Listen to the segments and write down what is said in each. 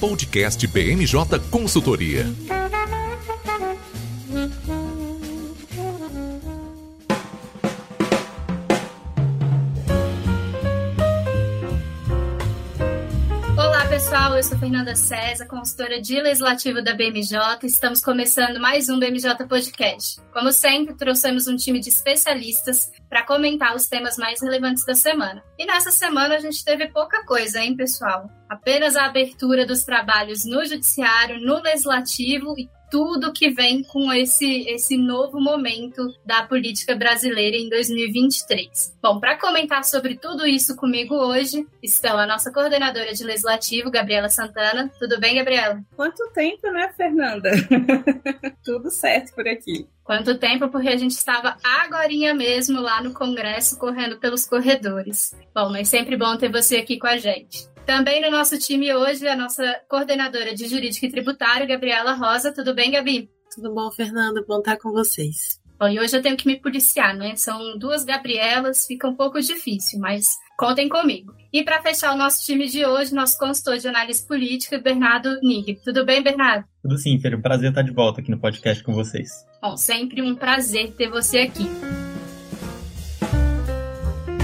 Podcast BMJ Consultoria. Olá, pessoal. Eu sou Fernanda César, consultora de legislativo da BMJ. Estamos começando mais um BMJ Podcast. Como sempre, trouxemos um time de especialistas para comentar os temas mais relevantes da semana. E nessa semana a gente teve pouca coisa, hein, pessoal? Apenas a abertura dos trabalhos no judiciário, no legislativo e tudo que vem com esse, esse novo momento da política brasileira em 2023. Bom, para comentar sobre tudo isso comigo hoje estão a nossa coordenadora de legislativo, Gabriela Santana. Tudo bem, Gabriela? Quanto tempo, né, Fernanda? tudo certo por aqui. Quanto tempo, porque a gente estava agorinha mesmo lá no Congresso, correndo pelos corredores. Bom, mas sempre bom ter você aqui com a gente. Também no nosso time hoje, a nossa coordenadora de Jurídico e Tributário, Gabriela Rosa. Tudo bem, Gabi? Tudo bom, Fernanda? Bom estar com vocês. Bom, e hoje eu tenho que me policiar, né? São duas Gabrielas, fica um pouco difícil, mas contem comigo. E para fechar o nosso time de hoje, nosso consultor de análise política, Bernardo Nig. Tudo bem, Bernardo? Tudo sim, Fer. Um prazer estar de volta aqui no podcast com vocês. Bom, sempre um prazer ter você aqui.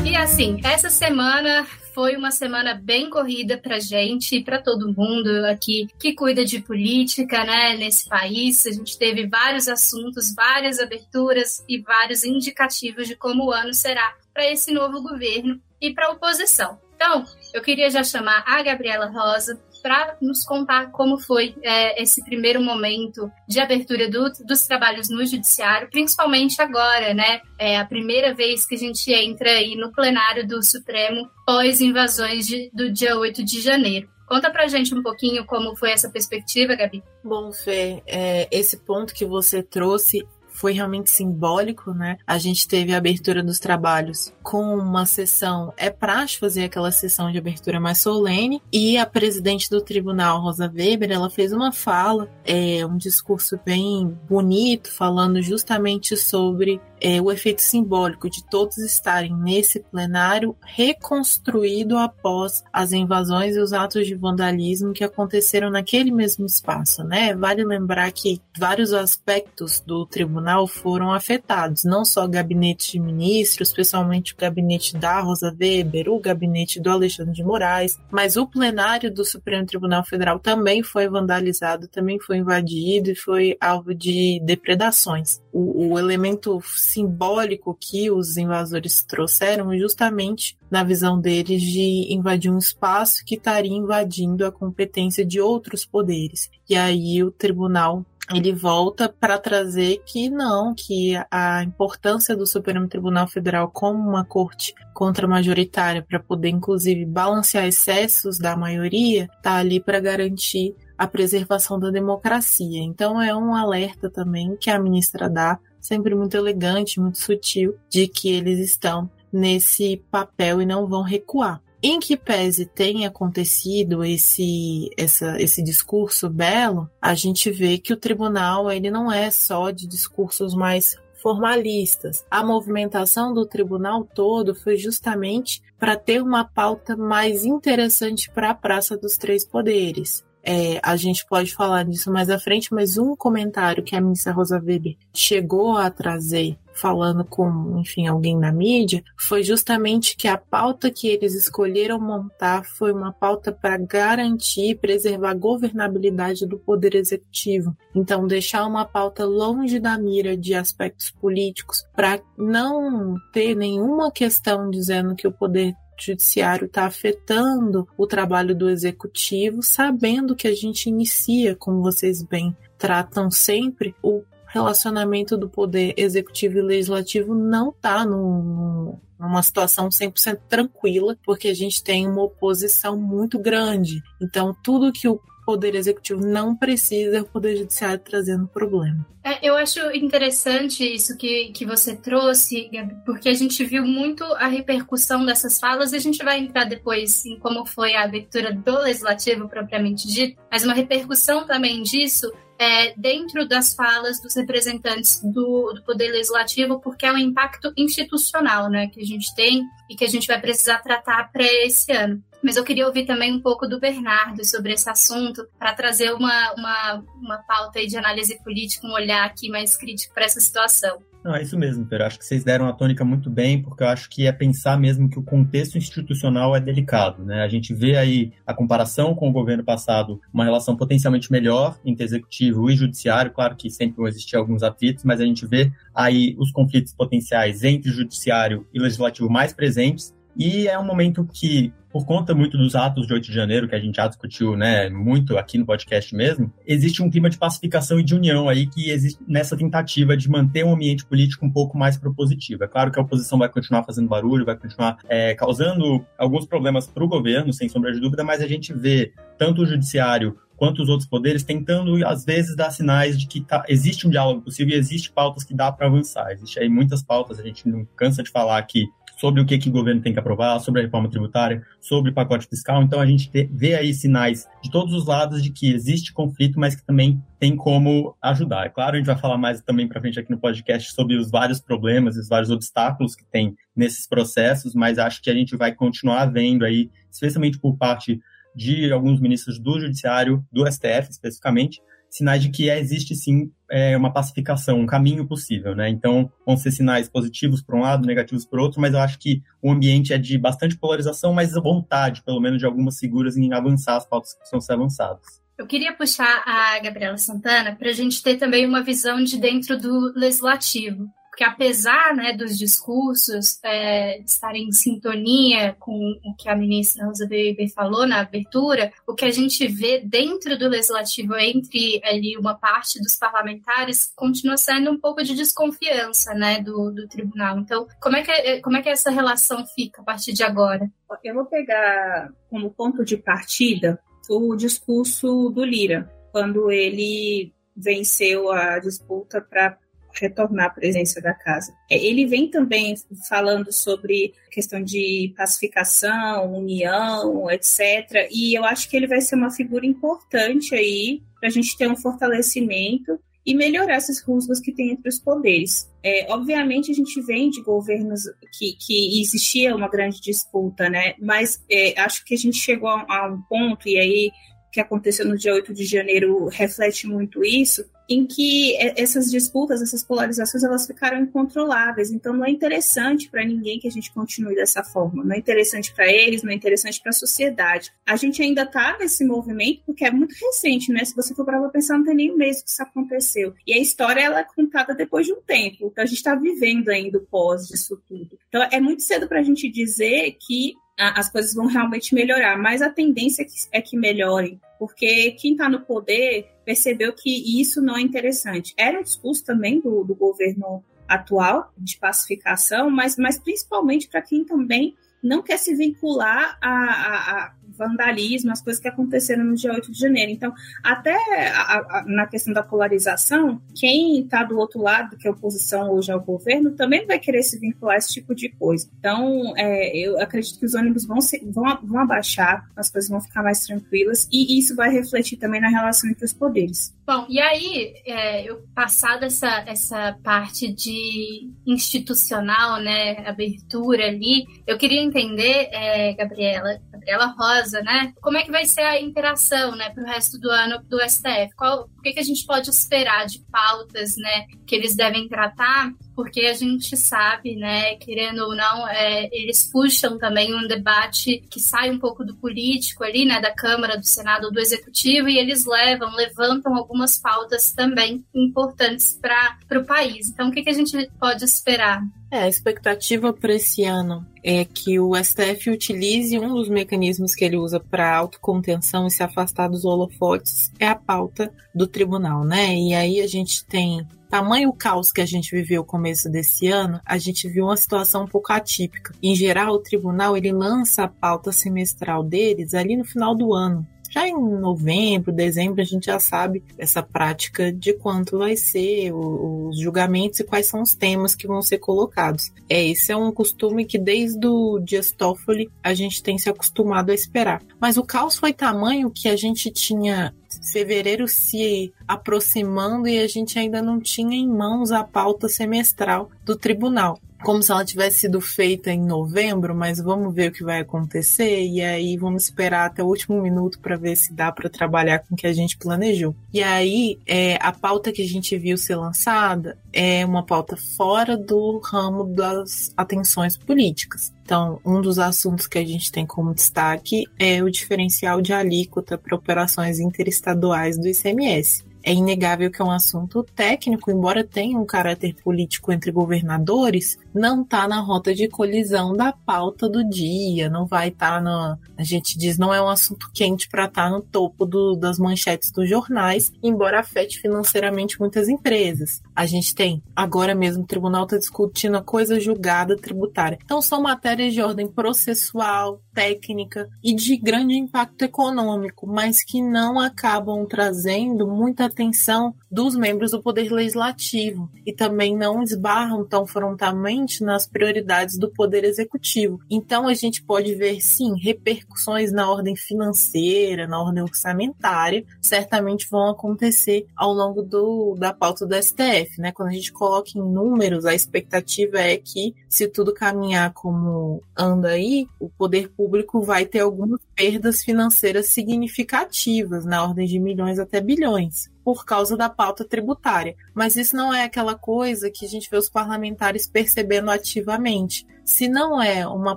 E assim, essa semana foi uma semana bem corrida para gente e para todo mundo aqui que cuida de política, né, nesse país. A gente teve vários assuntos, várias aberturas e vários indicativos de como o ano será para esse novo governo e para a oposição. Então, eu queria já chamar a Gabriela Rosa para nos contar como foi é, esse primeiro momento de abertura do, dos trabalhos no judiciário, principalmente agora, né? É a primeira vez que a gente entra aí no plenário do Supremo pós invasões de, do dia 8 de janeiro. Conta pra gente um pouquinho como foi essa perspectiva, Gabi. Bom, Fê, é, esse ponto que você trouxe foi realmente simbólico, né? A gente teve a abertura dos trabalhos com uma sessão, é praxe fazer aquela sessão de abertura mais solene, e a presidente do tribunal, Rosa Weber, ela fez uma fala, é, um discurso bem bonito, falando justamente sobre é, o efeito simbólico de todos estarem nesse plenário reconstruído após as invasões e os atos de vandalismo que aconteceram naquele mesmo espaço, né? Vale lembrar que vários aspectos do tribunal foram afetados, não só o gabinete de ministros, especialmente o gabinete da Rosa Weber, o gabinete do Alexandre de Moraes, mas o plenário do Supremo Tribunal Federal também foi vandalizado, também foi invadido e foi alvo de depredações. O, o elemento simbólico que os invasores trouxeram justamente na visão deles de invadir um espaço que estaria invadindo a competência de outros poderes. E aí o tribunal ele volta para trazer que não, que a importância do Supremo Tribunal Federal como uma corte contra-majoritária para poder inclusive balancear excessos da maioria, tá ali para garantir a preservação da democracia. Então é um alerta também que a ministra dá sempre muito elegante, muito sutil, de que eles estão nesse papel e não vão recuar. Em que pese tenha acontecido esse, essa, esse discurso belo, a gente vê que o tribunal ele não é só de discursos mais formalistas. A movimentação do tribunal todo foi justamente para ter uma pauta mais interessante para a Praça dos Três Poderes. É, a gente pode falar disso mais à frente, mas um comentário que a ministra Rosa Weber chegou a trazer falando com, enfim, alguém na mídia, foi justamente que a pauta que eles escolheram montar foi uma pauta para garantir e preservar a governabilidade do poder executivo. Então, deixar uma pauta longe da mira de aspectos políticos para não ter nenhuma questão dizendo que o poder judiciário está afetando o trabalho do executivo, sabendo que a gente inicia, como vocês bem tratam sempre, o relacionamento do poder executivo e legislativo não está numa situação 100% tranquila, porque a gente tem uma oposição muito grande. Então, tudo que o Poder Executivo não precisa, o Poder Judiciário trazendo problema. É, eu acho interessante isso que, que você trouxe, Gabi, porque a gente viu muito a repercussão dessas falas e a gente vai entrar depois em como foi a abertura do Legislativo propriamente dito, mas uma repercussão também disso é, dentro das falas dos representantes do, do, Poder Legislativo, porque é um impacto institucional né, que a gente tem e que a gente vai precisar tratar para esse ano. Mas eu queria ouvir também um pouco do Bernardo sobre esse assunto, para trazer uma, uma, uma pauta de análise política, um olhar aqui mais crítico para essa situação. Não, é isso mesmo, Pedro. Acho que vocês deram a tônica muito bem, porque eu acho que é pensar mesmo que o contexto institucional é delicado. Né? A gente vê aí a comparação com o governo passado, uma relação potencialmente melhor entre executivo e judiciário. Claro que sempre vão existir alguns atritos, mas a gente vê aí os conflitos potenciais entre judiciário e legislativo mais presentes. E é um momento que por conta muito dos atos de 8 de janeiro, que a gente já discutiu né, muito aqui no podcast mesmo, existe um clima de pacificação e de união aí que existe nessa tentativa de manter um ambiente político um pouco mais propositivo. É claro que a oposição vai continuar fazendo barulho, vai continuar é, causando alguns problemas para o governo, sem sombra de dúvida, mas a gente vê tanto o judiciário quanto os outros poderes tentando, às vezes, dar sinais de que tá, existe um diálogo possível e existe pautas que dá para avançar. Existe aí muitas pautas, a gente não cansa de falar aqui sobre o que, que o governo tem que aprovar, sobre a reforma tributária, sobre o pacote fiscal. Então a gente vê aí sinais de todos os lados de que existe conflito, mas que também tem como ajudar. É claro, a gente vai falar mais também para frente aqui no podcast sobre os vários problemas, os vários obstáculos que tem nesses processos, mas acho que a gente vai continuar vendo aí, especialmente por parte de alguns ministros do Judiciário, do STF especificamente, sinais de que existe sim é, uma pacificação, um caminho possível, né? Então, vão ser sinais positivos por um lado, negativos por outro, mas eu acho que o ambiente é de bastante polarização, mas vontade, pelo menos, de algumas figuras em avançar as pautas que precisam ser avançadas. Eu queria puxar a Gabriela Santana para a gente ter também uma visão de dentro do legislativo porque apesar né, dos discursos é, estarem em sintonia com o que a ministra Rosa Weber falou na abertura, o que a gente vê dentro do legislativo entre ali uma parte dos parlamentares continua sendo um pouco de desconfiança né, do, do tribunal. Então, como é, que, como é que essa relação fica a partir de agora? Eu vou pegar como ponto de partida o discurso do Lira, quando ele venceu a disputa para retornar à presença da casa. É, ele vem também falando sobre questão de pacificação, união, etc. E eu acho que ele vai ser uma figura importante aí para a gente ter um fortalecimento e melhorar essas rusgas que tem entre os poderes. É, obviamente, a gente vem de governos que, que existia uma grande disputa, né? Mas é, acho que a gente chegou a, a um ponto, e aí que aconteceu no dia 8 de janeiro reflete muito isso, em que essas disputas, essas polarizações, elas ficaram incontroláveis. Então, não é interessante para ninguém que a gente continue dessa forma. Não é interessante para eles, não é interessante para a sociedade. A gente ainda está nesse movimento porque é muito recente, né? Se você for para pensar, não tem nem um mês que isso aconteceu. E a história ela é contada depois de um tempo. Então, a gente está vivendo ainda o pós disso tudo. Então, é muito cedo para a gente dizer que as coisas vão realmente melhorar, mas a tendência é que, é que melhorem, porque quem está no poder percebeu que isso não é interessante. Era um discurso também do, do governo atual de pacificação, mas, mas principalmente para quem também não quer se vincular a, a, a vandalismo, as coisas que aconteceram no dia 8 de janeiro. Então, até a, a, na questão da polarização, quem está do outro lado, que é a oposição hoje ao governo, também vai querer se vincular a esse tipo de coisa. Então, é, eu acredito que os ônibus vão, se, vão, vão abaixar, as coisas vão ficar mais tranquilas, e isso vai refletir também na relação entre os poderes. Bom, e aí, é, eu passada essa, essa parte de institucional, né, abertura ali, eu queria entender, é, Gabriela, Gabriela Rosa, casa, né? Como é que vai ser a interação, né, para o resto do ano do STF? Qual, o que, que a gente pode esperar de pautas, né, que eles devem tratar? Porque a gente sabe, né, querendo ou não, é, eles puxam também um debate que sai um pouco do político ali, né, da Câmara, do Senado, do Executivo, e eles levam, levantam algumas pautas também importantes para o país. Então, o que, que a gente pode esperar? É, a expectativa para esse ano é que o STF utilize um dos mecanismos que ele usa para autocontenção e se afastar dos holofotes, é a pauta do tribunal, né? E aí a gente tem tamanho caos que a gente viveu no começo desse ano, a gente viu uma situação um pouco atípica. Em geral, o tribunal ele lança a pauta semestral deles ali no final do ano. Já em novembro, dezembro, a gente já sabe essa prática de quanto vai ser os julgamentos e quais são os temas que vão ser colocados. É, esse é um costume que desde o Dias Toffoli a gente tem se acostumado a esperar. Mas o caos foi tamanho que a gente tinha fevereiro se aproximando e a gente ainda não tinha em mãos a pauta semestral do tribunal. Como se ela tivesse sido feita em novembro, mas vamos ver o que vai acontecer e aí vamos esperar até o último minuto para ver se dá para trabalhar com o que a gente planejou. E aí, é, a pauta que a gente viu ser lançada é uma pauta fora do ramo das atenções políticas. Então, um dos assuntos que a gente tem como destaque é o diferencial de alíquota para operações interestaduais do ICMS é inegável que é um assunto técnico, embora tenha um caráter político entre governadores, não está na rota de colisão da pauta do dia, não vai estar tá na. A gente diz, não é um assunto quente para estar tá no topo do, das manchetes dos jornais, embora afete financeiramente muitas empresas. A gente tem, agora mesmo, o tribunal está discutindo a coisa julgada tributária. Então, são matérias de ordem processual, técnica e de grande impacto econômico, mas que não acabam trazendo muita atenção dos membros do Poder Legislativo e também não esbarram tão frontalmente nas prioridades do Poder Executivo. Então, a gente pode ver, sim, repercussões na ordem financeira, na ordem orçamentária, certamente vão acontecer ao longo do, da pauta do STF. Né? Quando a gente coloca em números, a expectativa é que, se tudo caminhar como anda aí, o poder público vai ter algumas perdas financeiras significativas, na ordem de milhões até bilhões por causa da pauta tributária. Mas isso não é aquela coisa que a gente vê os parlamentares percebendo ativamente. Se não é uma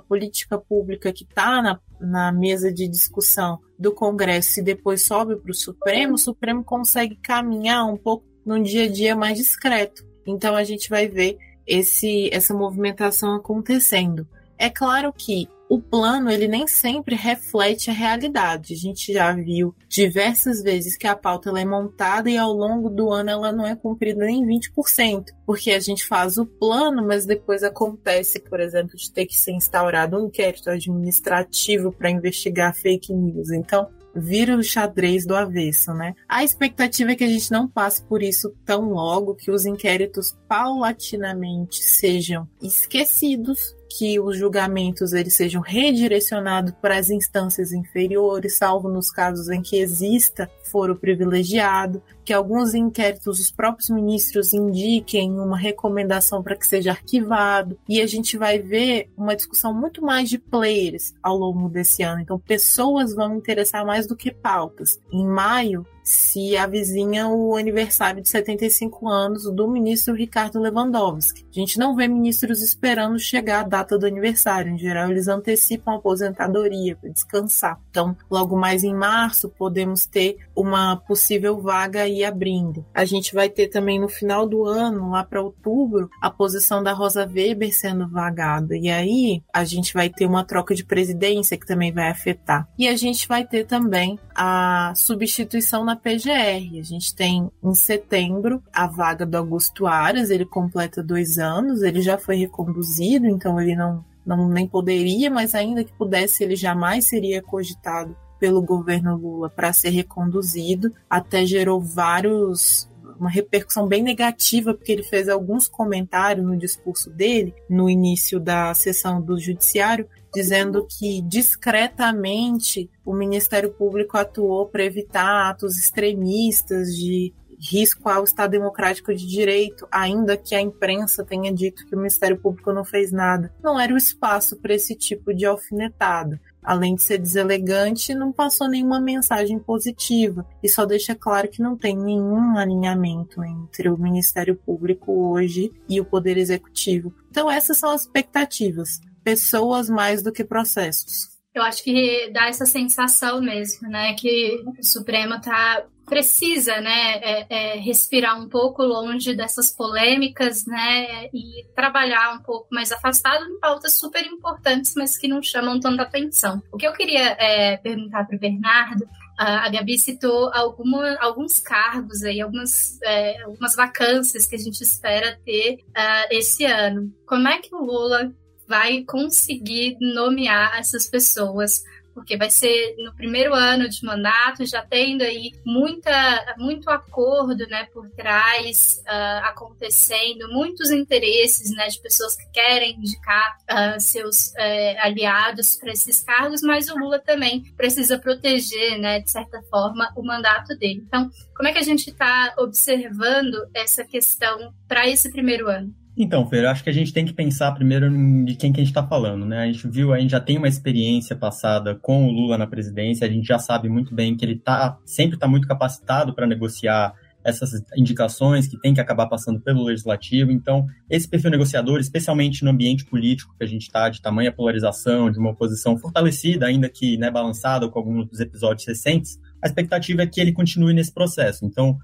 política pública que está na, na mesa de discussão do Congresso e depois sobe para o Supremo, o Supremo consegue caminhar um pouco num dia a dia mais discreto. Então a gente vai ver esse, essa movimentação acontecendo. É claro que o plano ele nem sempre reflete a realidade. A gente já viu diversas vezes que a pauta ela é montada e ao longo do ano ela não é cumprida nem 20%, porque a gente faz o plano, mas depois acontece, por exemplo, de ter que ser instaurado um inquérito administrativo para investigar fake news. Então, vira o xadrez do avesso, né? A expectativa é que a gente não passe por isso tão logo, que os inquéritos paulatinamente sejam esquecidos que os julgamentos eles sejam redirecionados para as instâncias inferiores, salvo nos casos em que exista foro privilegiado, que alguns inquéritos os próprios ministros indiquem uma recomendação para que seja arquivado, e a gente vai ver uma discussão muito mais de players ao longo desse ano. Então, pessoas vão interessar mais do que pautas. Em maio, se avizinha o aniversário de 75 anos do ministro Ricardo Lewandowski. A gente não vê ministros esperando chegar a data do aniversário. Em geral, eles antecipam a aposentadoria para descansar. Então, logo mais em março, podemos ter uma possível vaga aí abrindo. A gente vai ter também no final do ano, lá para outubro, a posição da Rosa Weber sendo vagada. E aí, a gente vai ter uma troca de presidência que também vai afetar. E a gente vai ter também a substituição na PGR. A gente tem em setembro a vaga do Augusto Aras, ele completa dois anos, ele já foi reconduzido, então ele não, não nem poderia, mas ainda que pudesse, ele jamais seria cogitado pelo governo Lula para ser reconduzido. Até gerou vários uma repercussão bem negativa, porque ele fez alguns comentários no discurso dele, no início da sessão do Judiciário, dizendo que discretamente o Ministério Público atuou para evitar atos extremistas de risco ao Estado Democrático de Direito, ainda que a imprensa tenha dito que o Ministério Público não fez nada. Não era o espaço para esse tipo de alfinetada. Além de ser deselegante, não passou nenhuma mensagem positiva e só deixa claro que não tem nenhum alinhamento entre o Ministério Público hoje e o Poder Executivo. Então, essas são as expectativas pessoas mais do que processos. Eu acho que dá essa sensação mesmo, né, que o Supremo tá precisa, né, é, é, respirar um pouco longe dessas polêmicas, né, e trabalhar um pouco mais afastado em pautas super importantes, mas que não chamam tanta atenção. O que eu queria é, perguntar para o Bernardo a Gabi citou alguma, alguns cargos aí, algumas, é, algumas vacâncias que a gente espera ter uh, esse ano. Como é que o Lula vai conseguir nomear essas pessoas, porque vai ser no primeiro ano de mandato, já tendo aí muita, muito acordo né, por trás uh, acontecendo, muitos interesses né, de pessoas que querem indicar uh, seus uh, aliados para esses cargos, mas o Lula também precisa proteger, né, de certa forma, o mandato dele. Então, como é que a gente está observando essa questão para esse primeiro ano? Então, Fer, acho que a gente tem que pensar primeiro de quem que a gente está falando, né? A gente viu, a gente já tem uma experiência passada com o Lula na presidência, a gente já sabe muito bem que ele tá, sempre está muito capacitado para negociar essas indicações que tem que acabar passando pelo legislativo. Então, esse perfil negociador, especialmente no ambiente político que a gente está, de tamanha polarização, de uma oposição fortalecida, ainda que né, balançada com alguns dos episódios recentes, a expectativa é que ele continue nesse processo. Então,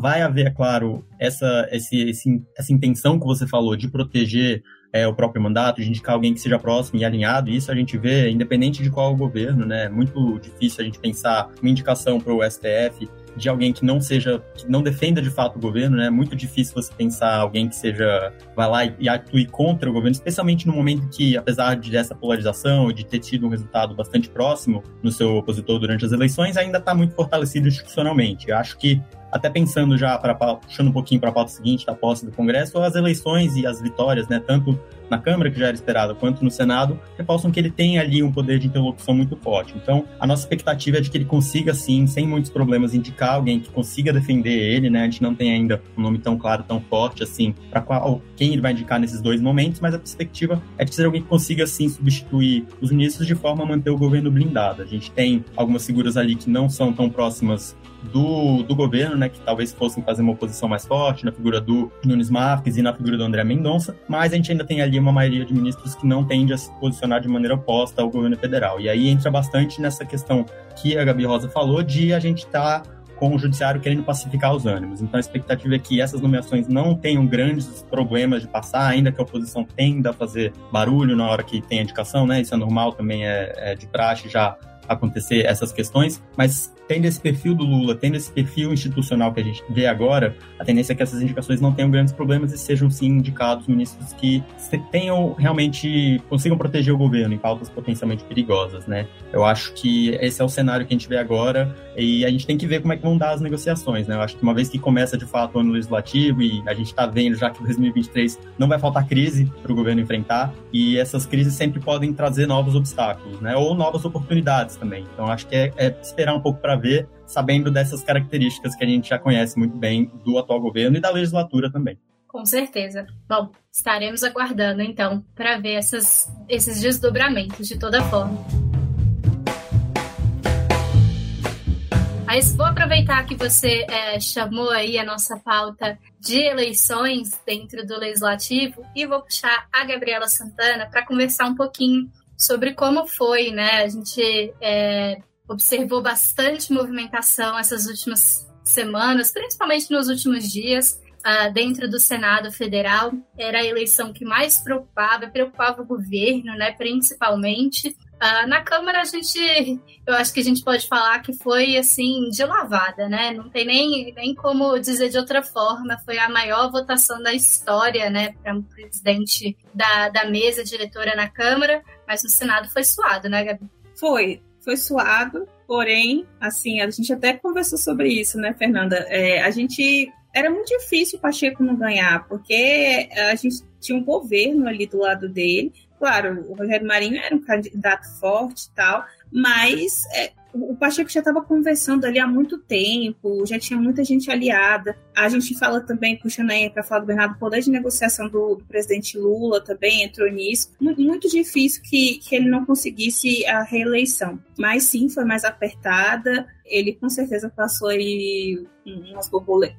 vai haver, é claro, essa, esse, esse, essa intenção que você falou de proteger é, o próprio mandato, de indicar alguém que seja próximo e alinhado. Isso a gente vê, independente de qual governo, né? É muito difícil a gente pensar uma indicação para o STF de alguém que não seja, que não defenda de fato o governo, né? É muito difícil você pensar alguém que seja, vai lá e, e atue contra o governo, especialmente no momento que, apesar de essa polarização e de ter tido um resultado bastante próximo no seu opositor durante as eleições, ainda está muito fortalecido institucionalmente. Eu acho que até pensando já, para puxando um pouquinho para a pauta seguinte da posse do Congresso, as eleições e as vitórias, né, tanto na Câmara, que já era esperado, quanto no Senado, reforçam que ele tem ali um poder de interlocução muito forte. Então, a nossa expectativa é de que ele consiga, sim, sem muitos problemas, indicar alguém que consiga defender ele, né? A gente não tem ainda um nome tão claro, tão forte, assim, para qual quem ele vai indicar nesses dois momentos, mas a perspectiva é de ser alguém que consiga, sim, substituir os ministros de forma a manter o governo blindado. A gente tem algumas figuras ali que não são tão próximas do, do governo, né, que talvez fossem fazer uma oposição mais forte, na figura do Nunes Marques e na figura do André Mendonça, mas a gente ainda tem ali uma maioria de ministros que não tende a se posicionar de maneira oposta ao governo federal. E aí entra bastante nessa questão que a Gabi Rosa falou de a gente estar tá com o judiciário querendo pacificar os ânimos. Então a expectativa é que essas nomeações não tenham grandes problemas de passar, ainda que a oposição tenda a fazer barulho na hora que tem a indicação, né? Isso é normal também, é, é de praxe já acontecer essas questões, mas tendo esse perfil do Lula, tendo esse perfil institucional que a gente vê agora, a tendência é que essas indicações não tenham grandes problemas e sejam sim indicados ministros que tenham realmente consigam proteger o governo em pautas potencialmente perigosas, né? Eu acho que esse é o cenário que a gente vê agora e a gente tem que ver como é que vão dar as negociações, né? Eu acho que uma vez que começa de fato o ano legislativo e a gente está vendo já que 2023 não vai faltar crise para o governo enfrentar e essas crises sempre podem trazer novos obstáculos, né? Ou novas oportunidades também. Então acho que é, é esperar um pouco para ver, sabendo dessas características que a gente já conhece muito bem do atual governo e da legislatura também. Com certeza. Bom, estaremos aguardando então para ver essas, esses desdobramentos de toda forma. Mas vou aproveitar que você é, chamou aí a nossa pauta de eleições dentro do legislativo e vou puxar a Gabriela Santana para conversar um pouquinho sobre como foi, né? A gente é, observou bastante movimentação essas últimas semanas, principalmente nos últimos dias, uh, dentro do Senado Federal. Era a eleição que mais preocupava, preocupava o governo, né, principalmente. Uh, na Câmara, a gente, eu acho que a gente pode falar que foi assim, de lavada, né? Não tem nem, nem como dizer de outra forma. Foi a maior votação da história, né, para um presidente da, da mesa diretora na Câmara, mas no Senado foi suado, né, Gabi? Foi foi suado, porém, assim, a gente até conversou sobre isso, né, Fernanda? É, a gente. Era muito difícil o Pacheco não ganhar, porque a gente tinha um governo ali do lado dele. Claro, o Rogério Marinho era um candidato forte e tal, mas é, o Pacheco já estava conversando ali há muito tempo, já tinha muita gente aliada. A gente fala também, puxando aí para falar do Bernardo, o poder de negociação do, do, presidente Lula também entrou nisso. Muito, muito difícil que, que ele não conseguisse a reeleição. Mas sim, foi mais apertada. Ele com certeza passou aí umas,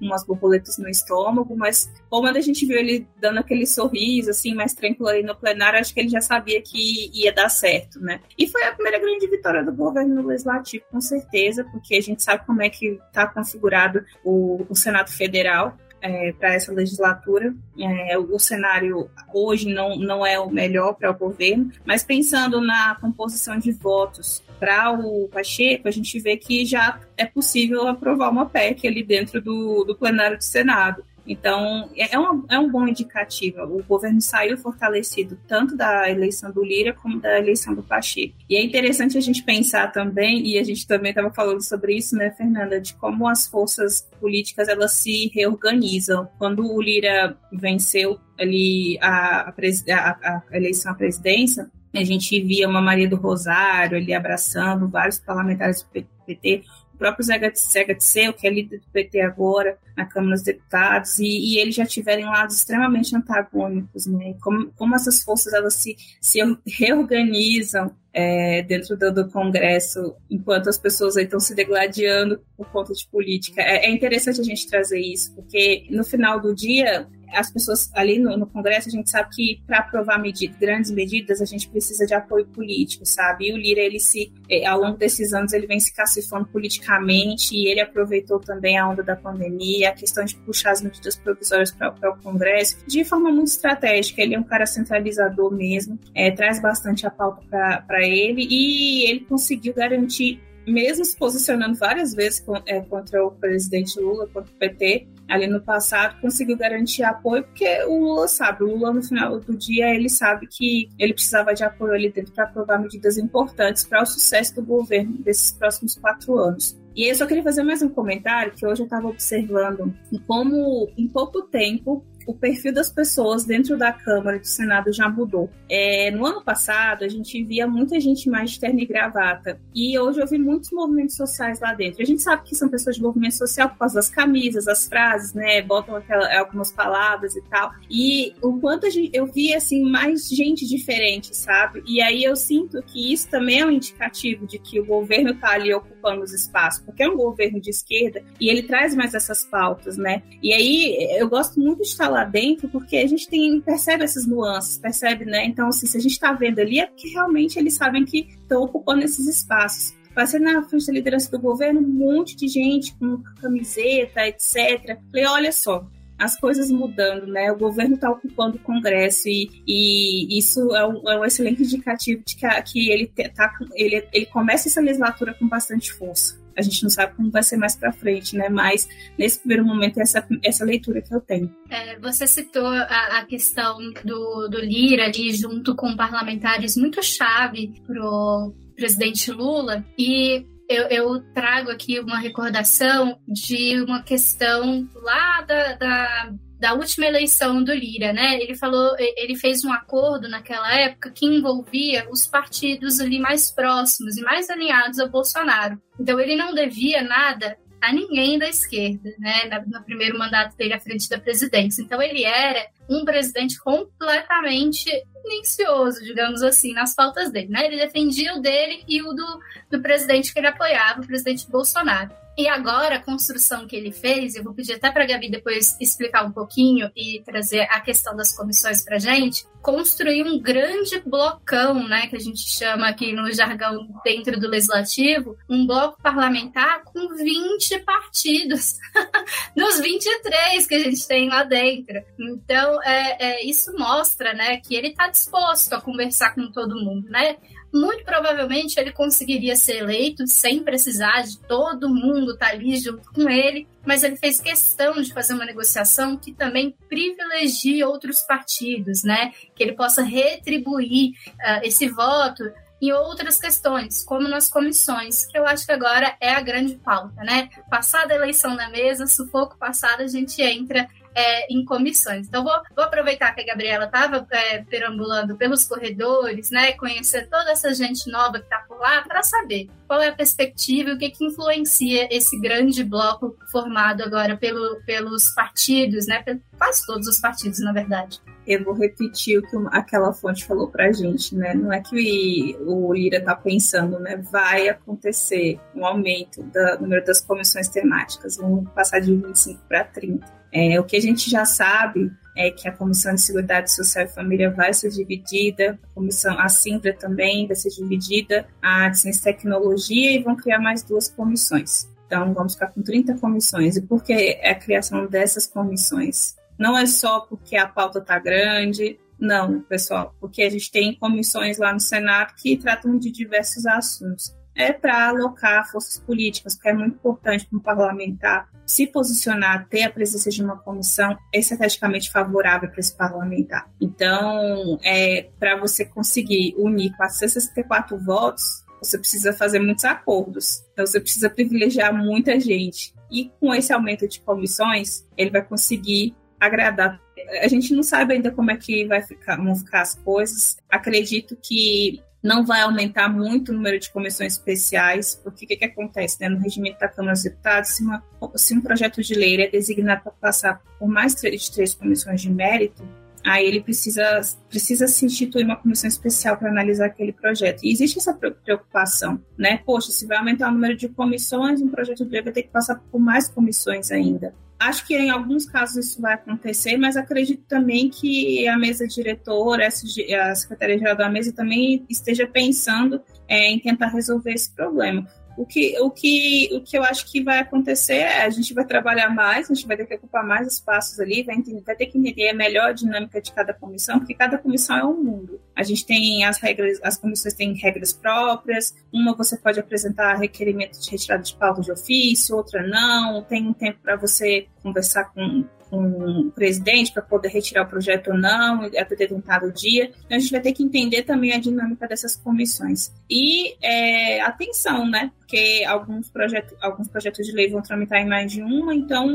umas borboletas no estômago, mas como a gente viu ele dando aquele sorriso, assim, mais tranquilo aí no plenário, acho que ele já sabia que ia dar certo, né? E foi a primeira grande vitória do governo legislativo, com certeza, porque a gente sabe como é que está configurado o, o Senado Federal é, para essa legislatura. É, o cenário hoje não, não é o melhor para o governo, mas pensando na composição de votos para o Pacheco, a gente vê que já é possível aprovar uma PEC ali dentro do, do plenário do Senado. Então, é, é um, é um bom indicativo. O governo saiu fortalecido tanto da eleição do Lira como da eleição do Pacheco. E é interessante a gente pensar também, e a gente também estava falando sobre isso, né, Fernanda, de como as forças políticas elas se reorganizam. Quando o Lira venceu ali a, a, a eleição à presidência, a gente via uma Maria do Rosário ali abraçando vários parlamentares do PT, o próprio Zé Gatseu, que é líder do PT agora, na Câmara dos Deputados, e, e eles já tiverem lados extremamente antagônicos, né? Como, como essas forças elas se, se reorganizam é, dentro do, do, Congresso, enquanto as pessoas estão se degladiando por conta de política. É, é, interessante a gente trazer isso, porque no final do dia as pessoas ali no, no Congresso, a gente sabe que para aprovar grandes medidas, a gente precisa de apoio político, sabe? E o Lira, ele se, eh, ao longo desses anos, ele vem se cacifando politicamente e ele aproveitou também a onda da pandemia, a questão de puxar as medidas provisórias para o Congresso, de forma muito estratégica. Ele é um cara centralizador mesmo, é, traz bastante a pauta para ele e ele conseguiu garantir mesmo se posicionando várias vezes é, contra o presidente Lula, contra o PT, ali no passado, conseguiu garantir apoio, porque o Lula sabe, o Lula no final do dia, ele sabe que ele precisava de apoio ali dentro para aprovar medidas importantes para o sucesso do governo desses próximos quatro anos. E eu só queria fazer mais um comentário, que hoje eu estava observando como, em pouco tempo, o perfil das pessoas dentro da Câmara e do Senado já mudou. É, no ano passado, a gente via muita gente mais de terno e gravata. E hoje eu vi muitos movimentos sociais lá dentro. A gente sabe que são pessoas de movimento social por causa das camisas, as frases, né? Botam aquela, algumas palavras e tal. E o quanto gente, eu vi, assim, mais gente diferente, sabe? E aí eu sinto que isso também é um indicativo de que o governo está ali ocupando os espaços, porque é um governo de esquerda e ele traz mais essas pautas, né? E aí eu gosto muito de estar lá dentro, porque a gente tem, percebe essas nuances, percebe, né? Então, assim, se a gente está vendo ali, é porque realmente eles sabem que estão ocupando esses espaços. Passei na frente da liderança do governo, um monte de gente com camiseta, etc. Falei, olha só, as coisas mudando, né? O governo está ocupando o Congresso e, e isso é um, é um, excelente indicativo de que, que ele, tá, ele, ele começa essa legislatura com bastante força a gente não sabe como vai ser mais para frente, né? Mas nesse primeiro momento, essa, essa leitura que eu tenho. É, você citou a, a, questão do, do Lira ali junto com parlamentares muito chave pro presidente Lula e eu, eu, trago aqui uma recordação de uma questão lá da, da, da, última eleição do Lira, né? Ele falou, ele fez um acordo naquela época que envolvia os partidos ali mais próximos e mais alinhados ao Bolsonaro. Então ele não devia nada a ninguém da esquerda, né, no primeiro mandato dele à frente da presidência. Então ele era um presidente completamente silencioso, digamos assim, nas pautas dele, né? Ele defendia o dele e o do, do presidente que ele apoiava, o presidente Bolsonaro. E agora, a construção que ele fez, eu vou pedir até para a Gabi depois explicar um pouquinho e trazer a questão das comissões para gente, construir um grande blocão, né, que a gente chama aqui no jargão dentro do legislativo, um bloco parlamentar com 20 partidos, nos 23 que a gente tem lá dentro. Então, é, é isso mostra, né, que ele está disposto a conversar com todo mundo, né? Muito provavelmente ele conseguiria ser eleito sem precisar de todo mundo estar tá ali junto com ele, mas ele fez questão de fazer uma negociação que também privilegie outros partidos, né? Que ele possa retribuir uh, esse voto em outras questões, como nas comissões, que eu acho que agora é a grande pauta, né? Passada a eleição na mesa, sufoco passado, a gente entra é, em comissões. Então, vou, vou, aproveitar que a Gabriela estava é, perambulando pelos corredores, né, conhecer toda essa gente nova que está por lá, para saber qual é a perspectiva e o que, que influencia esse grande bloco formado agora pelo, pelos partidos, né, quase todos os partidos, na verdade. Eu vou repetir o que aquela fonte falou para a gente, né? Não é que o Lira está pensando, né? Vai acontecer um aumento do número das comissões temáticas, vamos passar de 25 para 30. É, o que a gente já sabe é que a Comissão de Seguridade Social e Família vai ser dividida, a comissão, a Sintra também vai ser dividida, a Ciência e Tecnologia e vão criar mais duas comissões. Então, vamos ficar com 30 comissões. E por que a criação dessas comissões? Não é só porque a pauta está grande, não, pessoal, porque a gente tem comissões lá no Senado que tratam de diversos assuntos é para alocar forças políticas, porque é muito importante para um parlamentar se posicionar, ter a presença de uma comissão estrategicamente favorável para esse parlamentar. Então, é, para você conseguir unir 464 votos, você precisa fazer muitos acordos. Então, você precisa privilegiar muita gente. E com esse aumento de comissões, ele vai conseguir agradar. A gente não sabe ainda como é que vai ficar, vão ficar as coisas. Acredito que não vai aumentar muito o número de comissões especiais, porque o que, que acontece? Né? No regimento da Câmara dos Deputados, se, uma, se um projeto de lei é designado para passar por mais de três comissões de mérito, aí ele precisa, precisa se instituir uma comissão especial para analisar aquele projeto. E existe essa preocupação, né? Poxa, se vai aumentar o número de comissões, um projeto de lei vai ter que passar por mais comissões ainda. Acho que em alguns casos isso vai acontecer, mas acredito também que a mesa diretora, a Secretaria-Geral da Mesa também esteja pensando é, em tentar resolver esse problema. O que, o, que, o que eu acho que vai acontecer é a gente vai trabalhar mais, a gente vai ter que ocupar mais espaços ali, vai, vai ter que entender melhor a dinâmica de cada comissão, porque cada comissão é um mundo. A gente tem as regras, as comissões têm regras próprias, uma você pode apresentar requerimento de retirada de pauta de ofício, outra não, tem um tempo para você conversar com, com o presidente para poder retirar o projeto ou não, até determinado dia. Então, a gente vai ter que entender também a dinâmica dessas comissões. E é, atenção, né? Porque alguns projetos, alguns projetos de lei vão tramitar em mais de uma, então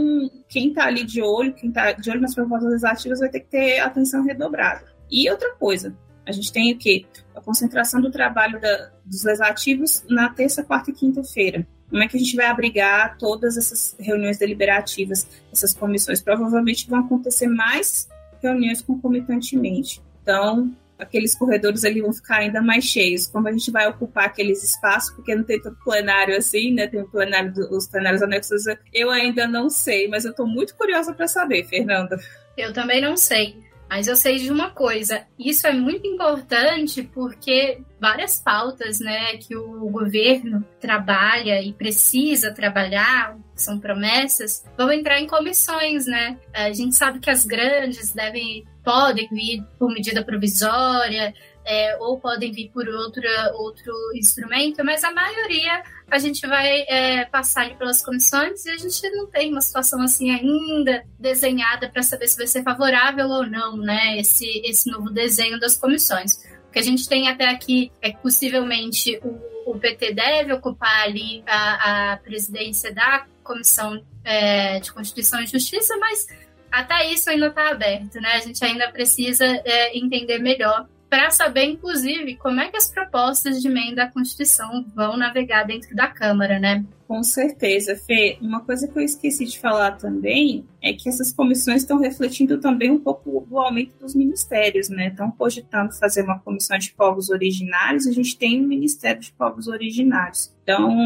quem está ali de olho, quem está de olho nas propostas legislativas vai ter que ter atenção redobrada. E outra coisa, a gente tem o quê? A concentração do trabalho da, dos legislativos na terça, quarta e quinta-feira. Como é que a gente vai abrigar todas essas reuniões deliberativas, essas comissões? Provavelmente vão acontecer mais reuniões concomitantemente. Então, aqueles corredores ali vão ficar ainda mais cheios. Como a gente vai ocupar aqueles espaços, porque não tem tanto plenário assim, né? Tem o plenário, os plenários anexos, eu ainda não sei, mas eu estou muito curiosa para saber, Fernanda. Eu também não sei. Mas eu sei de uma coisa, isso é muito importante porque várias pautas né, que o governo trabalha e precisa trabalhar, são promessas, vão entrar em comissões, né? A gente sabe que as grandes devem, podem vir por medida provisória, é, ou podem vir por outro outro instrumento, mas a maioria a gente vai é, passar pelas comissões e a gente não tem uma situação assim ainda desenhada para saber se vai ser favorável ou não, né? Esse, esse novo desenho das comissões. O que a gente tem até aqui é que possivelmente o, o PT deve ocupar ali a, a presidência da Comissão é, de Constituição e Justiça, mas até isso ainda está aberto, né? A gente ainda precisa é, entender melhor para saber, inclusive, como é que as propostas de emenda à Constituição vão navegar dentro da Câmara, né? Com certeza, Fê. Uma coisa que eu esqueci de falar também é que essas comissões estão refletindo também um pouco o aumento dos ministérios, né? Estão cogitando fazer uma comissão de povos originários, a gente tem um Ministério de Povos Originários. Então,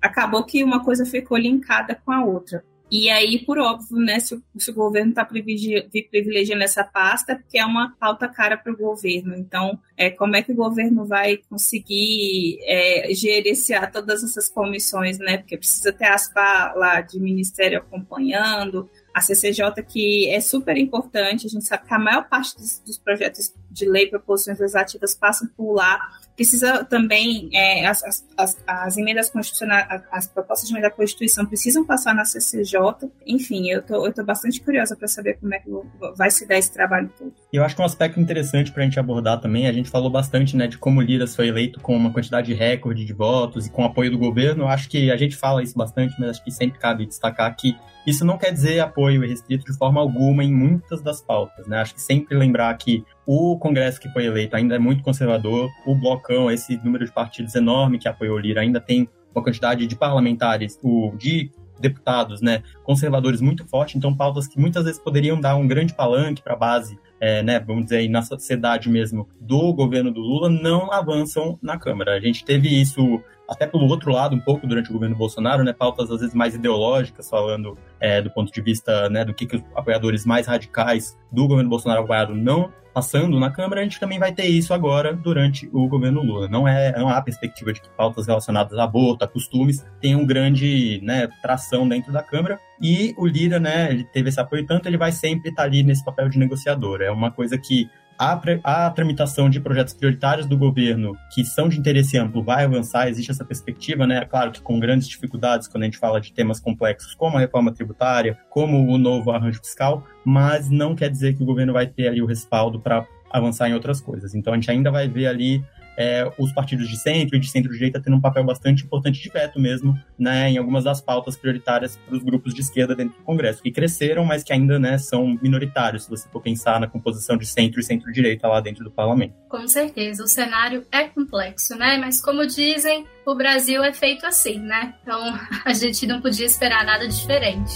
acabou que uma coisa ficou linkada com a outra. E aí, por óbvio, né, se se o governo está privilegiando essa pasta, é porque é uma pauta cara para o governo. Então, é, como é que o governo vai conseguir é, gerenciar todas essas comissões, né? Porque precisa ter as lá de ministério acompanhando, a CCJ, que é super importante, a gente sabe que a maior parte dos, dos projetos de lei, proposições legislativas passam por lá. Precisa também, é, as, as, as, emendas constitucionais, as propostas de emenda da Constituição precisam passar na CCJ. Enfim, eu tô, tô bastante curiosa para saber como é que vai se dar esse trabalho todo. Eu acho que um aspecto interessante para a gente abordar também, a gente falou bastante né, de como Lira foi eleito com uma quantidade recorde de votos e com apoio do governo. Eu acho que a gente fala isso bastante, mas acho que sempre cabe destacar que isso não quer dizer apoio restrito de forma alguma em muitas das pautas, né? Acho que sempre lembrar que o Congresso que foi eleito ainda é muito conservador, o blocão, esse número de partidos enorme que apoiou o Lira, ainda tem uma quantidade de parlamentares, o, de deputados, né, conservadores muito forte, então pautas que muitas vezes poderiam dar um grande palanque para a base, é, né, vamos dizer aí, na sociedade mesmo do governo do Lula, não avançam na Câmara. A gente teve isso até pelo outro lado um pouco durante o governo Bolsonaro, né, pautas às vezes mais ideológicas, falando é, do ponto de vista né, do que, que os apoiadores mais radicais do governo Bolsonaro apoiaram não passando na Câmara, a gente também vai ter isso agora durante o governo Lula. Não, é, não há perspectiva de que pautas relacionadas a aborto, a costumes, tenham grande né, tração dentro da Câmara. E o Lira, né, ele teve esse apoio tanto, ele vai sempre estar ali nesse papel de negociador. É uma coisa que a, a tramitação de projetos prioritários do governo que são de interesse amplo vai avançar, existe essa perspectiva, né? Claro que com grandes dificuldades quando a gente fala de temas complexos como a reforma tributária, como o novo arranjo fiscal, mas não quer dizer que o governo vai ter ali o respaldo para avançar em outras coisas. Então a gente ainda vai ver ali é, os partidos de centro e de centro-direita tendo um papel bastante importante de veto mesmo, né, em algumas das pautas prioritárias para os grupos de esquerda dentro do Congresso, que cresceram, mas que ainda né, são minoritários, se você for pensar na composição de centro e centro-direita lá dentro do parlamento. Com certeza, o cenário é complexo, né? Mas como dizem, o Brasil é feito assim, né? Então a gente não podia esperar nada diferente.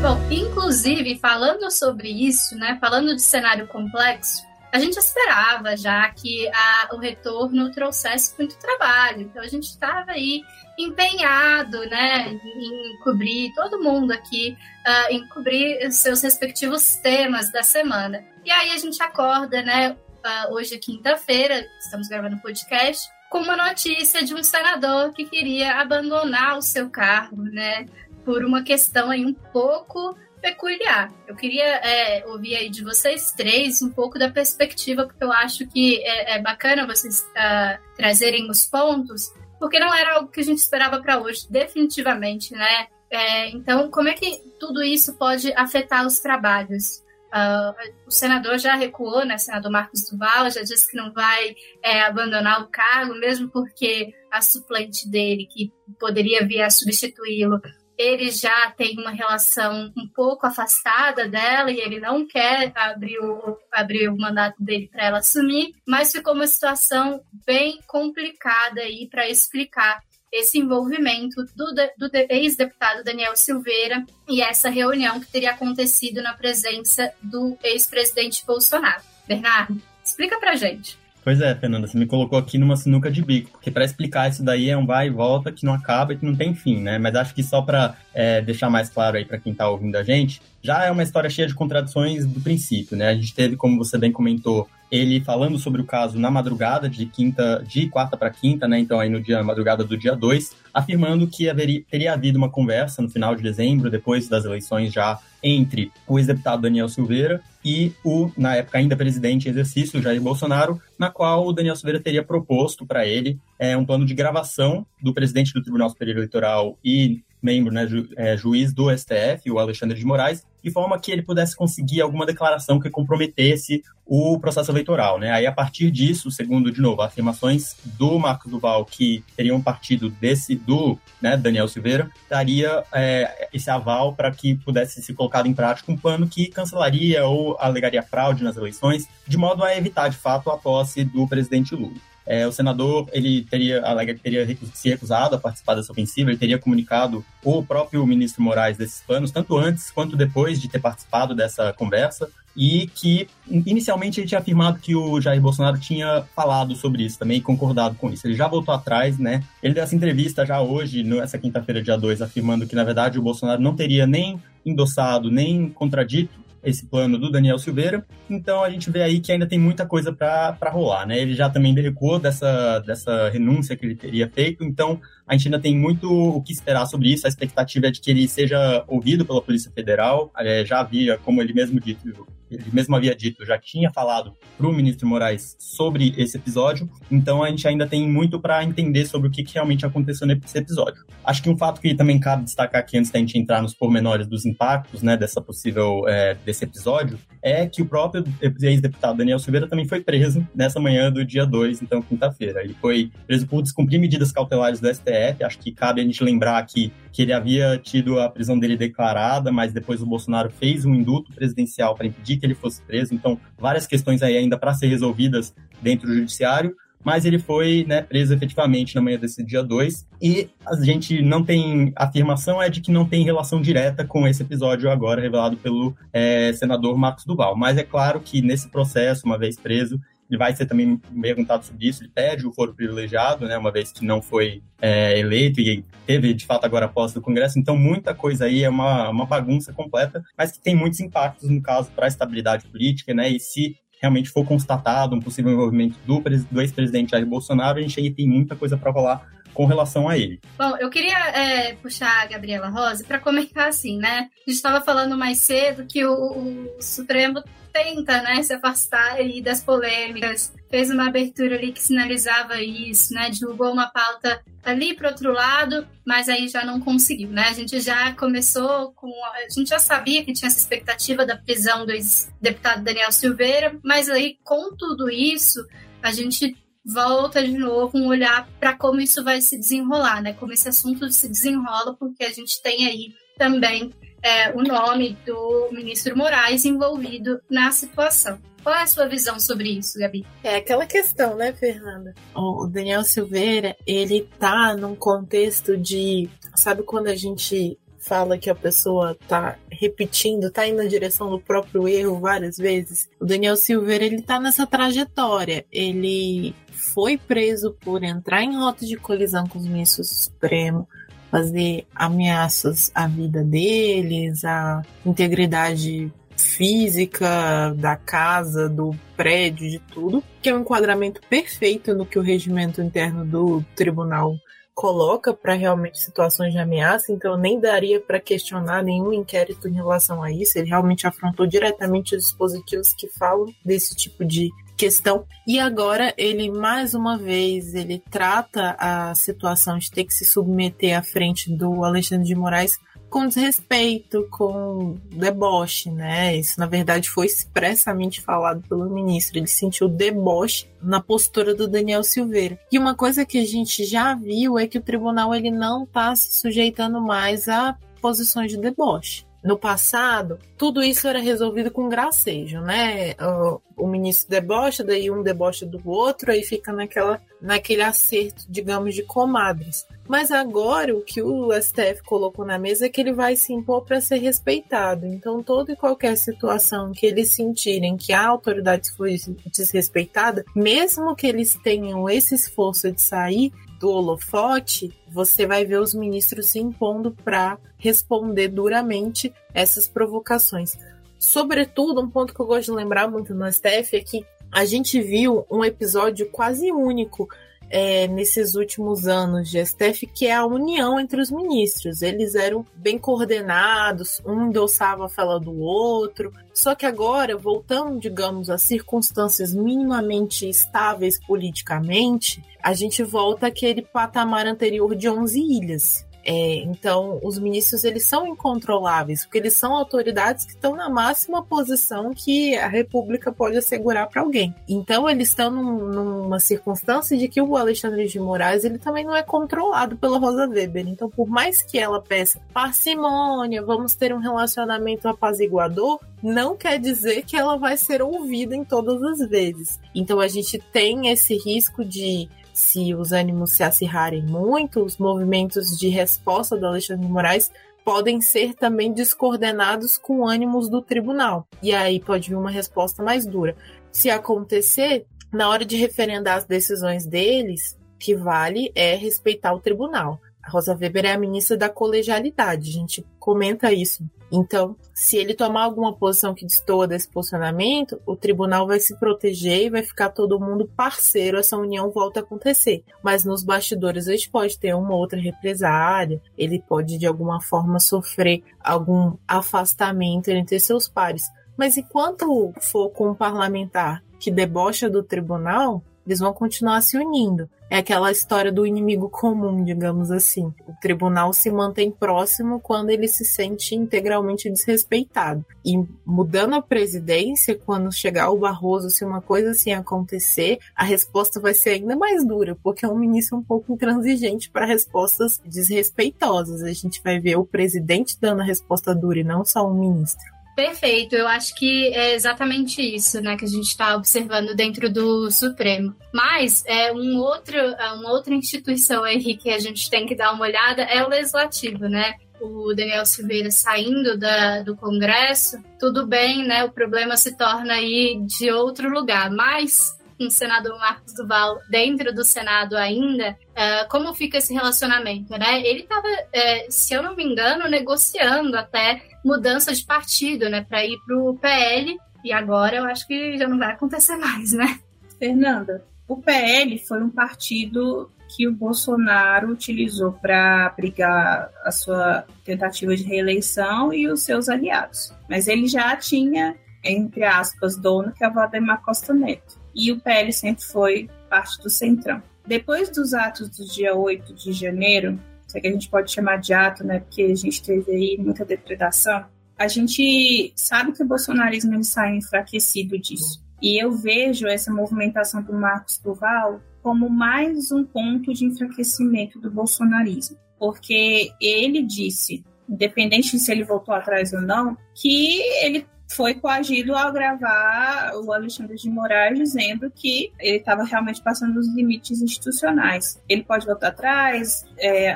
Bom, inclusive, falando sobre isso, né, falando de cenário complexo, a gente esperava já que a, o retorno trouxesse muito trabalho. Então a gente estava aí empenhado, né, em cobrir todo mundo aqui, uh, em cobrir seus respectivos temas da semana. E aí a gente acorda, né, uh, hoje é quinta-feira, estamos gravando o podcast, com uma notícia de um senador que queria abandonar o seu cargo, né, por uma questão aí um pouco peculiar. Eu queria é, ouvir aí de vocês três um pouco da perspectiva, porque eu acho que é, é bacana vocês uh, trazerem os pontos, porque não era algo que a gente esperava para hoje, definitivamente, né? É, então, como é que tudo isso pode afetar os trabalhos? Uh, o senador já recuou, né? Senador Marcos Duval já disse que não vai é, abandonar o cargo, mesmo porque a suplente dele, que poderia vir a substituí-lo, ele já tem uma relação um pouco afastada dela e ele não quer abrir o, abrir o mandato dele para ela assumir, mas ficou uma situação bem complicada aí para explicar esse envolvimento do, do ex-deputado Daniel Silveira e essa reunião que teria acontecido na presença do ex-presidente Bolsonaro. Bernardo, explica pra gente. Pois é, Fernanda, você me colocou aqui numa sinuca de bico, porque para explicar isso daí é um vai e volta que não acaba e que não tem fim, né? Mas acho que só para é, deixar mais claro aí para quem está ouvindo a gente, já é uma história cheia de contradições do princípio, né? A gente teve, como você bem comentou, ele falando sobre o caso na madrugada de quinta, de quarta para quinta, né? Então aí no dia madrugada do dia 2, afirmando que haveria, teria havido uma conversa no final de dezembro, depois das eleições já entre o ex-deputado Daniel Silveira e o, na época ainda presidente em exercício, Jair Bolsonaro, na qual o Daniel Silveira teria proposto para ele é, um plano de gravação do presidente do Tribunal Superior Eleitoral e membro, né, ju, é, juiz do STF, o Alexandre de Moraes, de forma que ele pudesse conseguir alguma declaração que comprometesse o processo eleitoral, né? Aí a partir disso, segundo de novo afirmações do Marcos Duval que teriam partido desse do né, Daniel Silveira, daria é, esse aval para que pudesse ser colocado em prática um plano que cancelaria ou alegaria fraude nas eleições, de modo a evitar de fato a posse do presidente Lula. É, o senador ele teria, teria se recusado a participar dessa ofensiva, ele teria comunicado o próprio ministro Moraes desses planos, tanto antes quanto depois de ter participado dessa conversa, e que inicialmente ele tinha afirmado que o Jair Bolsonaro tinha falado sobre isso também e concordado com isso. Ele já voltou atrás, né? Ele deu essa entrevista já hoje, nessa quinta-feira, dia 2, afirmando que, na verdade, o Bolsonaro não teria nem endossado, nem contradito esse plano do Daniel Silveira. Então a gente vê aí que ainda tem muita coisa para rolar, né? Ele já também recuou dessa, dessa renúncia que ele teria feito, então a gente ainda tem muito o que esperar sobre isso. A expectativa é de que ele seja ouvido pela Polícia Federal. É, já havia, como ele mesmo dito, ele mesmo havia dito, já tinha falado para o ministro Moraes sobre esse episódio. Então a gente ainda tem muito para entender sobre o que, que, realmente aconteceu nesse episódio. Acho que um fato que também cabe destacar aqui antes da gente entrar nos pormenores dos impactos, né, dessa possível é, desse episódio, é que o próprio ex-deputado Daniel Silveira também foi preso nessa manhã do dia 2, então quinta-feira. Ele foi preso por descumprir medidas cautelares do STF. Acho que cabe a gente lembrar aqui que ele havia tido a prisão dele declarada, mas depois o Bolsonaro fez um induto presidencial para impedir que ele fosse preso. Então, várias questões aí ainda para ser resolvidas dentro do judiciário mas ele foi né, preso efetivamente na manhã desse dia 2. E a gente não tem. A afirmação é de que não tem relação direta com esse episódio agora revelado pelo é, senador Marcos Duval. Mas é claro que nesse processo, uma vez preso, ele vai ser também perguntado sobre isso, ele pede o foro privilegiado, né, uma vez que não foi é, eleito e teve, de fato, agora a posse do Congresso, então muita coisa aí é uma, uma bagunça completa, mas que tem muitos impactos, no caso, para a estabilidade política, né, e se realmente for constatado um possível envolvimento do, do ex-presidente Jair Bolsonaro, a gente aí tem muita coisa para rolar com relação a ele. Bom, eu queria é, puxar a Gabriela Rosa para comentar assim, né? A gente estava falando mais cedo que o, o Supremo tenta, né, se afastar aí das polêmicas, fez uma abertura ali que sinalizava isso, né, divulgou uma pauta ali para outro lado, mas aí já não conseguiu, né? A gente já começou com, a gente já sabia que tinha essa expectativa da prisão do ex-deputado Daniel Silveira, mas aí com tudo isso a gente volta de novo um olhar para como isso vai se desenrolar, né? Como esse assunto se desenrola, porque a gente tem aí também é, o nome do ministro Moraes envolvido na situação. Qual é a sua visão sobre isso, Gabi? É aquela questão, né, Fernanda? O Daniel Silveira, ele tá num contexto de. Sabe quando a gente fala que a pessoa tá repetindo, tá indo na direção do próprio erro várias vezes? O Daniel Silveira, ele tá nessa trajetória. Ele foi preso por entrar em rota de colisão com os ministros Supremo, fazer ameaças à vida deles, à integridade física da casa, do prédio, de tudo, que é um enquadramento perfeito no que o regimento interno do tribunal coloca para realmente situações de ameaça, então nem daria para questionar nenhum inquérito em relação a isso. Ele realmente afrontou diretamente os dispositivos que falam desse tipo de questão. E agora ele mais uma vez ele trata a situação de ter que se submeter à frente do Alexandre de Moraes com desrespeito, com deboche, né? Isso na verdade foi expressamente falado pelo ministro. Ele sentiu deboche na postura do Daniel Silveira. E uma coisa que a gente já viu é que o tribunal ele não está se sujeitando mais a posições de deboche no passado, tudo isso era resolvido com gracejo, né? O, o, ministro debocha, daí um debocha do outro, aí fica naquela, naquele acerto, digamos, de comadres. Mas agora o que o STF colocou na mesa é que ele vai se impor para ser respeitado. Então, toda e qualquer situação que eles sentirem que a autoridade foi desrespeitada, mesmo que eles tenham esse esforço de sair, do holofote, você vai ver os ministros se impondo para responder duramente essas provocações. Sobretudo, um ponto que eu gosto de lembrar muito no STF é que a gente viu um episódio quase único é, nesses últimos anos de STF, que é a união entre os ministros. Eles eram bem coordenados, um endossava a fala do outro. Só que agora, voltando, digamos, a circunstâncias minimamente estáveis politicamente, a gente volta àquele patamar anterior de 11 ilhas. É, então, os ministros eles são incontroláveis, porque eles são autoridades que estão na máxima posição que a República pode assegurar para alguém. Então, eles estão num, numa circunstância de que o Alexandre de Moraes ele também não é controlado pela Rosa Weber. Então, por mais que ela peça parcimônia, vamos ter um relacionamento apaziguador, não quer dizer que ela vai ser ouvida em todas as vezes. Então, a gente tem esse risco de se os ânimos se acirrarem muito, os movimentos de resposta do Alexandre de Moraes podem ser também descoordenados com ânimos do tribunal. E aí pode vir uma resposta mais dura. Se acontecer, na hora de referendar as decisões deles, o que vale é respeitar o tribunal. Rosa Weber é a ministra da colegialidade, a gente comenta isso então, se ele tomar alguma posição que destoa desse posicionamento, o tribunal vai se proteger e vai ficar todo mundo parceiro, essa união volta a acontecer. Mas nos bastidores a gente pode ter uma outra represária, ele pode de alguma forma sofrer algum afastamento entre seus pares. Mas enquanto for com um parlamentar que debocha do tribunal, eles vão continuar se unindo. É aquela história do inimigo comum, digamos assim. O tribunal se mantém próximo quando ele se sente integralmente desrespeitado. E mudando a presidência, quando chegar o Barroso, se uma coisa assim acontecer, a resposta vai ser ainda mais dura, porque é um ministro um pouco intransigente para respostas desrespeitosas. A gente vai ver o presidente dando a resposta dura e não só um ministro. Perfeito, eu acho que é exatamente isso, né, que a gente está observando dentro do Supremo. Mas é um outro, é uma outra instituição aí que a gente tem que dar uma olhada é o Legislativo, né? O Daniel Silveira saindo da, do Congresso, tudo bem, né? O problema se torna aí de outro lugar, mas com o senador Marcos Duval dentro do Senado ainda, uh, como fica esse relacionamento, né? Ele estava, uh, é, se eu não me engano, negociando até mudança de partido, né, para ir para o PL, e agora eu acho que já não vai acontecer mais, né? Fernanda, o PL foi um partido que o Bolsonaro utilizou para brigar a sua tentativa de reeleição e os seus aliados. Mas ele já tinha, entre aspas, dono, que é o Valdemar Costa Neto e o PL sempre foi parte do Centrão. Depois dos atos do dia 8 de janeiro, isso é que a gente pode chamar de ato, né, porque a gente teve aí muita depredação, a gente sabe que o bolsonarismo ele sai enfraquecido disso. E eu vejo essa movimentação do Marcos Duval como mais um ponto de enfraquecimento do bolsonarismo, porque ele disse, independente de se ele voltou atrás ou não, que ele foi coagido ao gravar o Alexandre de Moraes dizendo que ele estava realmente passando os limites institucionais. Ele pode voltar atrás, é,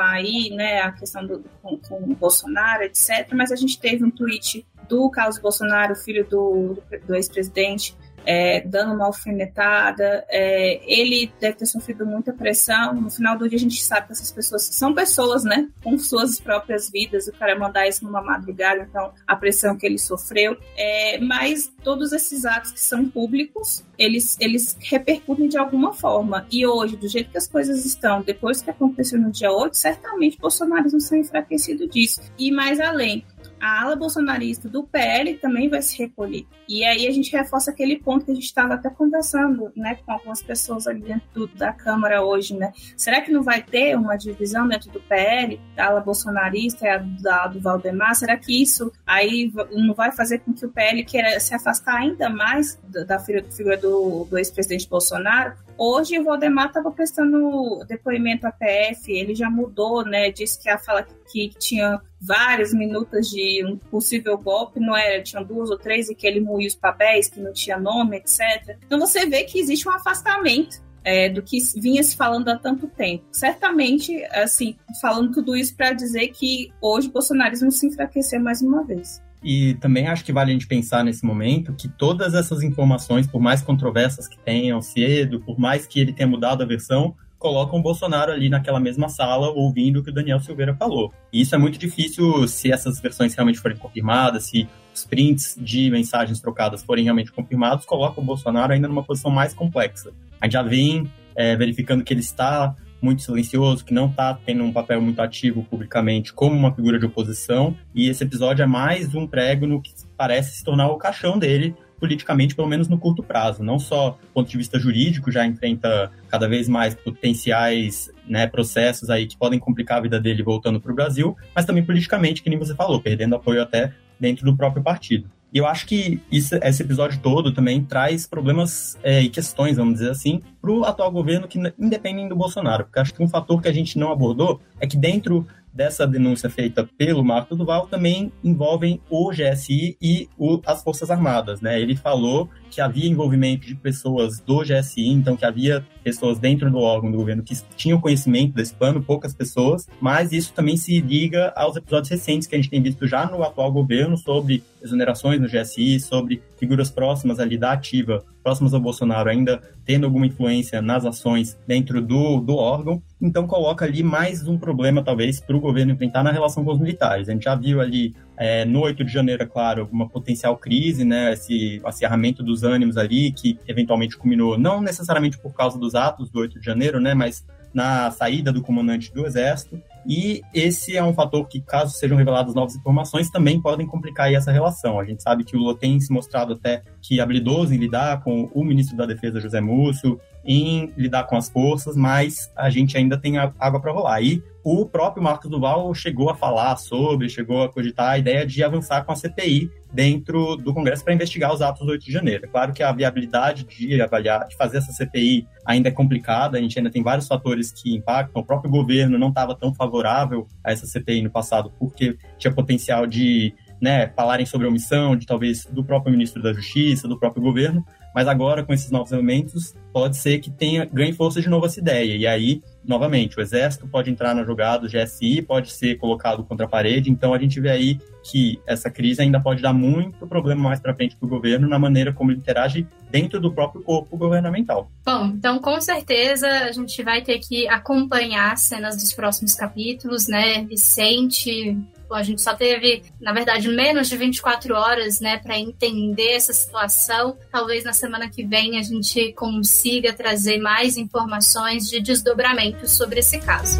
aí né, a questão do, com, com o Bolsonaro, etc. Mas a gente teve um tweet do Carlos Bolsonaro, filho do, do ex-presidente, é, dando uma alfinetada. É, ele deve ter sofrido muita pressão. No final do dia, a gente sabe que essas pessoas são pessoas, né? Com suas próprias vidas. O cara mandar isso numa madrugada, então a pressão que ele sofreu. É, mas todos esses atos que são públicos, eles, eles repercutem de alguma forma. E hoje, do jeito que as coisas estão, depois que aconteceu no dia 8, certamente Bolsonaro não está enfraquecido disso. E mais além, a ala bolsonarista do PL também vai se recolher. E aí a gente reforça aquele ponto que a gente estava até conversando né, com algumas pessoas ali dentro da Câmara hoje. Né? Será que não vai ter uma divisão dentro do PL, da ala bolsonarista e a da, do Valdemar? Será que isso aí não vai fazer com que o PL queira se afastar ainda mais da, da figura do, do ex-presidente Bolsonaro? Hoje o Valdemar estava prestando depoimento à PF, ele já mudou, né? Disse que a fala que, tinha várias minutas de um possível golpe, não era, tinha duas ou três e que ele moía os papéis, que não tinha nome, etc. Então você vê que existe um afastamento é, do que vinha se falando há tanto tempo. Certamente, assim, falando tudo isso para dizer que hoje o bolsonarismo se enfraqueceu mais uma vez. E também acho que vale a gente pensar nesse momento que todas essas informações, por mais controversas que tenham sido, por mais que ele tenha mudado a versão, colocam o Bolsonaro ali naquela mesma sala ouvindo o que o Daniel Silveira falou. E isso é muito difícil se essas versões realmente forem confirmadas, se os prints de mensagens trocadas forem realmente confirmados, coloca o Bolsonaro ainda numa posição mais complexa. A gente já vem é, verificando que ele está muito silencioso, que não está tendo um papel muito ativo publicamente como uma figura de oposição, e esse episódio é mais um prego no que parece se tornar o caixão dele politicamente, pelo menos no curto prazo. Não só do ponto de vista jurídico, já enfrenta cada vez mais potenciais né, processos aí que podem complicar a vida dele voltando para o Brasil, mas também politicamente, que nem você falou, perdendo apoio até dentro do próprio partido. E eu acho que isso, esse episódio todo também traz problemas é, e questões, vamos dizer assim, para o atual governo que independem do Bolsonaro. Porque acho que um fator que a gente não abordou é que dentro dessa denúncia feita pelo Marco Duval também envolvem o GSI e o, as Forças Armadas, né? Ele falou que havia envolvimento de pessoas do GSI, então que havia pessoas dentro do órgão do governo que tinham conhecimento desse plano, poucas pessoas, mas isso também se liga aos episódios recentes que a gente tem visto já no atual governo sobre exonerações no GSI, sobre figuras próximas ali da ativa, próximas ao Bolsonaro, ainda tendo alguma influência nas ações dentro do, do órgão. Então coloca ali mais um problema, talvez, para o governo enfrentar na relação com os militares. A gente já viu ali é, no 8 de janeiro, é claro, uma potencial crise, né, esse acirramento dos ânimos ali, que eventualmente culminou, não necessariamente por causa dos atos do 8 de janeiro, né, mas na saída do comandante do Exército. E esse é um fator que, caso sejam reveladas novas informações, também podem complicar essa relação. A gente sabe que o Lula tem se mostrado até que habilidoso em lidar com o ministro da Defesa, José Múcio, em lidar com as forças, mas a gente ainda tem água para rolar. E o próprio Marcos Duval chegou a falar sobre, chegou a cogitar a ideia de avançar com a CPI dentro do Congresso para investigar os atos do 8 de janeiro. É claro que a viabilidade de avaliar, de fazer essa CPI ainda é complicada, a gente ainda tem vários fatores que impactam. O próprio governo não estava tão favorável a essa CPI no passado porque tinha potencial de né, falarem sobre omissão, de talvez do próprio ministro da Justiça, do próprio governo, mas agora com esses novos elementos pode ser que tenha ganhe força de novo essa ideia. E aí, novamente, o exército pode entrar na jogada, o GSI pode ser colocado contra a parede. Então a gente vê aí que essa crise ainda pode dar muito problema mais para frente para o governo na maneira como ele interage dentro do próprio corpo governamental. Bom, então com certeza a gente vai ter que acompanhar as cenas dos próximos capítulos, né? Vicente a gente só teve, na verdade, menos de 24 horas, né, para entender essa situação. Talvez na semana que vem a gente consiga trazer mais informações de desdobramento sobre esse caso.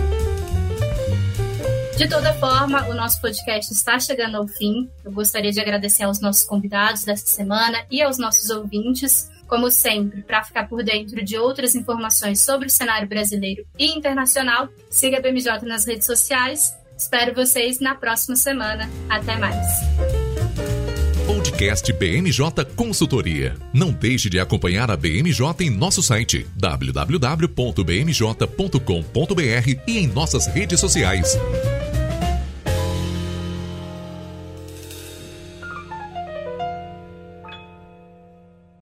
De toda forma, o nosso podcast está chegando ao fim. Eu gostaria de agradecer aos nossos convidados dessa semana e aos nossos ouvintes. Como sempre, para ficar por dentro de outras informações sobre o cenário brasileiro e internacional, siga a BMJ nas redes sociais Espero vocês na próxima semana. Até mais. Podcast BMJ Consultoria. Não deixe de acompanhar a BMJ em nosso site www.bmj.com.br e em nossas redes sociais.